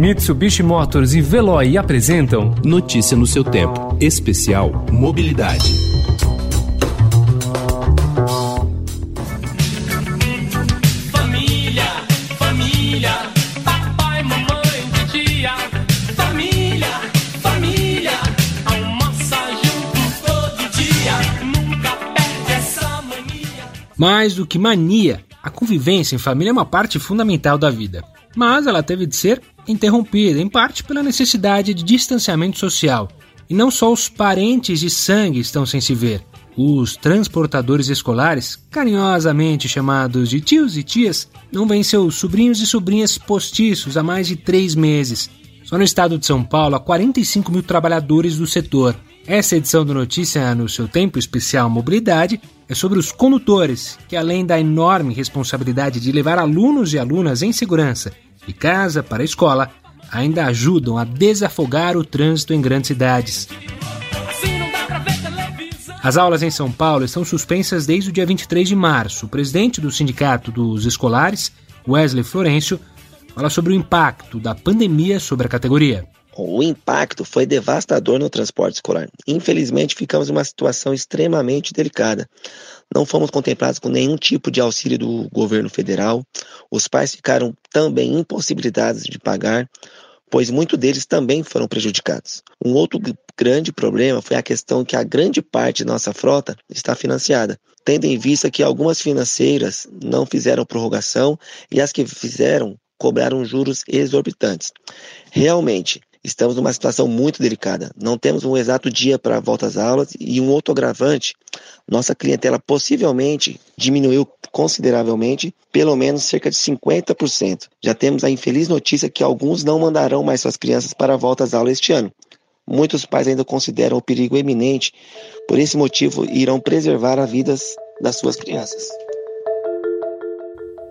Mitsubishi Motors e Veloy apresentam Notícia no seu tempo. Especial Mobilidade. Família, família, papai, mamãe, titia. Família, família, almoça junto todo dia. Nunca perde essa mania. Mais do que mania, a convivência em família é uma parte fundamental da vida. Mas ela teve de ser interrompida, em parte pela necessidade de distanciamento social. E não só os parentes de sangue estão sem se ver. Os transportadores escolares, carinhosamente chamados de tios e tias, não veem seus sobrinhos e sobrinhas postiços há mais de três meses. Só no estado de São Paulo, há 45 mil trabalhadores do setor. Essa edição do Notícia no seu tempo especial Mobilidade é sobre os condutores, que além da enorme responsabilidade de levar alunos e alunas em segurança de casa para a escola, ainda ajudam a desafogar o trânsito em grandes cidades. Assim. As aulas em São Paulo estão suspensas desde o dia 23 de março. O presidente do Sindicato dos Escolares, Wesley Florencio, fala sobre o impacto da pandemia sobre a categoria. O impacto foi devastador no transporte escolar. Infelizmente, ficamos em uma situação extremamente delicada. Não fomos contemplados com nenhum tipo de auxílio do governo federal. Os pais ficaram também impossibilitados de pagar, pois muitos deles também foram prejudicados. Um outro grande problema foi a questão que a grande parte da nossa frota está financiada, tendo em vista que algumas financeiras não fizeram prorrogação e as que fizeram cobraram juros exorbitantes. Realmente, estamos numa situação muito delicada. Não temos um exato dia para a volta às aulas e um outro agravante, nossa clientela possivelmente diminuiu consideravelmente, pelo menos cerca de 50%. Já temos a infeliz notícia que alguns não mandarão mais suas crianças para a volta às aulas este ano. Muitos pais ainda consideram o perigo eminente, por esse motivo irão preservar as vidas das suas crianças.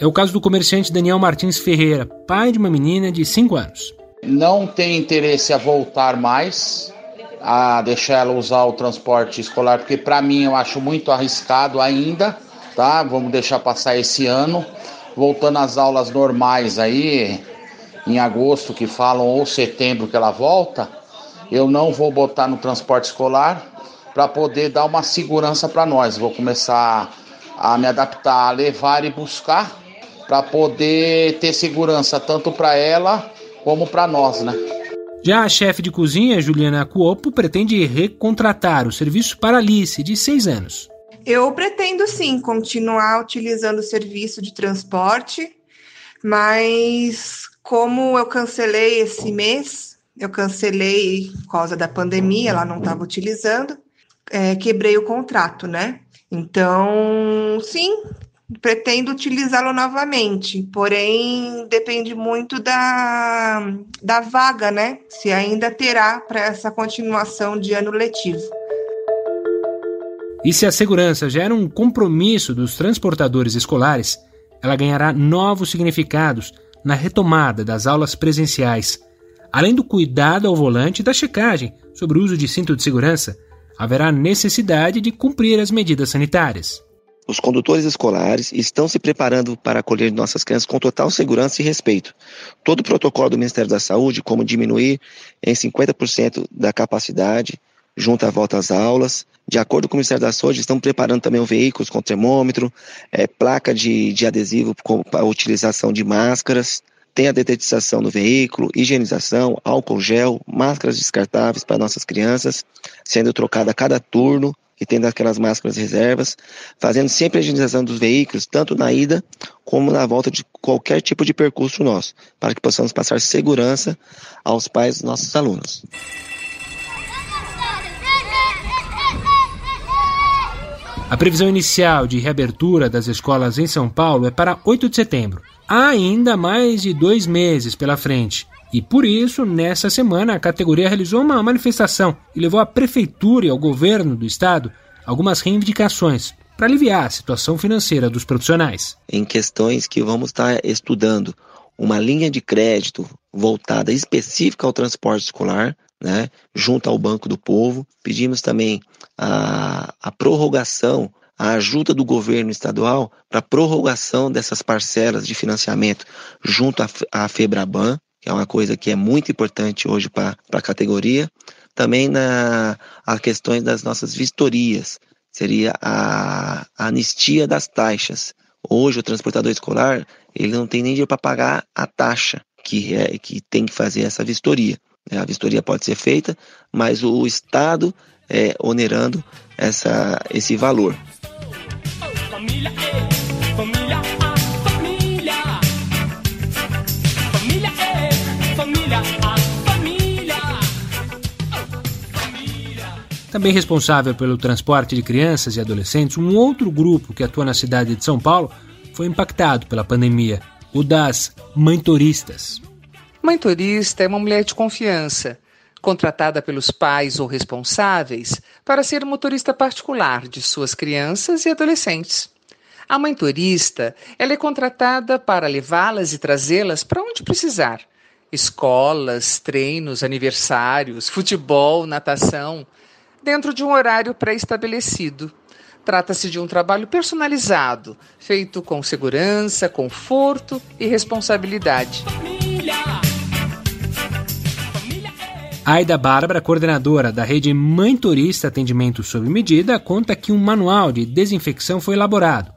É o caso do comerciante Daniel Martins Ferreira, pai de uma menina de 5 anos. não tem interesse a voltar mais, a deixar ela usar o transporte escolar, porque para mim eu acho muito arriscado ainda, tá? Vamos deixar passar esse ano, voltando às aulas normais aí, em agosto que falam ou setembro que ela volta, eu não vou botar no transporte escolar para poder dar uma segurança para nós. Vou começar a me adaptar a levar e buscar para poder ter segurança tanto para ela como para nós, né? Já a chefe de cozinha, Juliana Cuopo, pretende recontratar o serviço para Alice, de 6 anos. Eu pretendo sim continuar utilizando o serviço de transporte, mas como eu cancelei esse mês, eu cancelei por causa da pandemia, ela não estava utilizando, é, quebrei o contrato, né? Então, sim, pretendo utilizá-lo novamente, porém depende muito da, da vaga, né? Se ainda terá para essa continuação de ano letivo. E se a segurança já era um compromisso dos transportadores escolares, ela ganhará novos significados na retomada das aulas presenciais. Além do cuidado ao volante e da checagem sobre o uso de cinto de segurança, haverá necessidade de cumprir as medidas sanitárias. Os condutores escolares estão se preparando para acolher nossas crianças com total segurança e respeito. Todo o protocolo do Ministério da Saúde, como diminuir em 50% da capacidade junto à volta às aulas. De acordo com o Ministério da Saúde, estão preparando também veículos com termômetro, eh, placa de, de adesivo com a utilização de máscaras, tem a detetização do veículo, higienização, álcool gel, máscaras descartáveis para nossas crianças, sendo trocada a cada turno e tendo aquelas máscaras reservas, fazendo sempre a higienização dos veículos, tanto na ida como na volta de qualquer tipo de percurso nosso, para que possamos passar segurança aos pais dos nossos alunos. A previsão inicial de reabertura das escolas em São Paulo é para 8 de setembro. Há ainda mais de dois meses pela frente. E por isso, nessa semana, a categoria realizou uma manifestação e levou à prefeitura e ao governo do estado algumas reivindicações para aliviar a situação financeira dos profissionais. Em questões que vamos estar estudando uma linha de crédito voltada específica ao transporte escolar, né, junto ao Banco do Povo. Pedimos também a, a prorrogação, a ajuda do governo estadual para prorrogação dessas parcelas de financiamento junto à, FEBRABAN. que é uma coisa que é muito importante hoje para a categoria. Também na as questões das nossas vistorias, seria a, a anistia das taxas. Hoje o transportador escolar ele não tem nem dinheiro para pagar a taxa que, é, que tem que fazer essa vistoria. A vistoria pode ser feita, mas o Estado é onerando essa, esse valor. Família E, família A, família. Família E, família A, família. Também responsável pelo transporte de crianças e adolescentes, um outro grupo que atua na cidade de São Paulo foi impactado pela pandemia, o das mãetoristas. Mãe turista é uma mulher de confiança, contratada pelos pais ou responsáveis para ser motorista particular de suas crianças e adolescentes. A mãe turista ela é contratada para levá-las e trazê-las para onde precisar. Escolas, treinos, aniversários, futebol, natação, dentro de um horário pré-estabelecido. Trata-se de um trabalho personalizado, feito com segurança, conforto e responsabilidade. Aida Bárbara, coordenadora da rede Mãe Turista Atendimento Sob Medida, conta que um manual de desinfecção foi elaborado.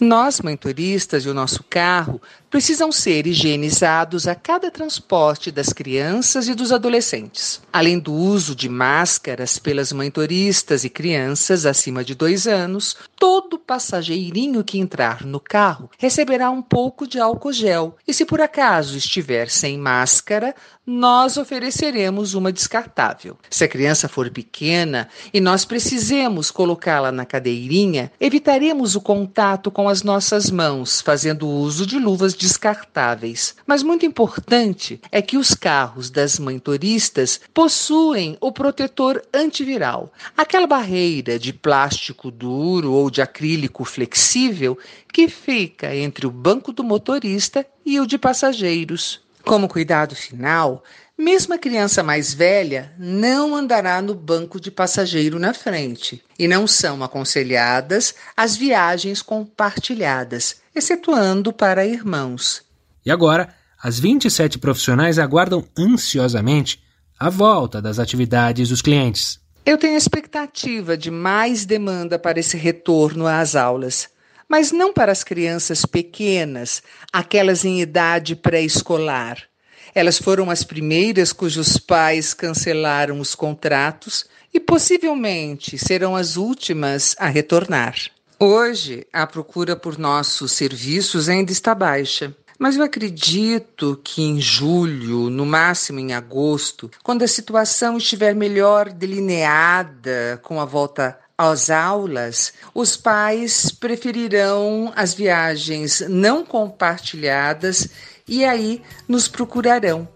Nós, mãe turistas e o nosso carro precisam ser higienizados a cada transporte das crianças e dos adolescentes. Além do uso de máscaras pelas mãe turistas e crianças acima de dois anos, todo passageirinho que entrar no carro receberá um pouco de álcool gel. E se por acaso estiver sem máscara, nós ofereceremos uma descartável. Se a criança for pequena e nós precisemos colocá-la na cadeirinha, evitaremos o contato com as nossas mãos, fazendo uso de luvas descartáveis. Mas muito importante é que os carros das mãetoristas possuem o protetor antiviral, aquela barreira de plástico duro ou de acrílico flexível que fica entre o banco do motorista e o de passageiros. Como cuidado final, mesmo a criança mais velha não andará no banco de passageiro na frente e não são aconselhadas as viagens compartilhadas, excetuando para irmãos. E agora, as 27 profissionais aguardam ansiosamente a volta das atividades dos clientes. Eu tenho expectativa de mais demanda para esse retorno às aulas, mas não para as crianças pequenas, aquelas em idade pré-escolar. Elas foram as primeiras cujos pais cancelaram os contratos e possivelmente serão as últimas a retornar. Hoje, a procura por nossos serviços ainda está baixa. Mas eu acredito que em julho, no máximo em agosto, quando a situação estiver melhor delineada com a volta às aulas, os pais preferirão as viagens não compartilhadas e aí nos procurarão.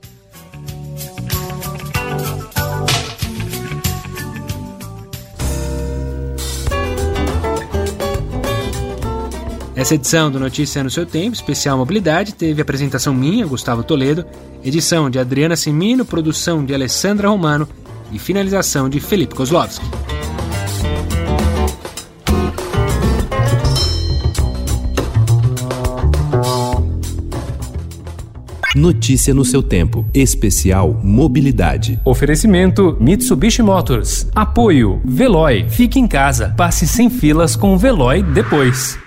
Essa edição do Notícia no seu tempo, especial mobilidade, teve apresentação minha, Gustavo Toledo, edição de Adriana Simino, produção de Alessandra Romano e finalização de Felipe Kozlovski. Notícia no seu tempo. Especial Mobilidade. Oferecimento Mitsubishi Motors. Apoio Veloy. Fique em casa. Passe sem filas com o Veloy depois.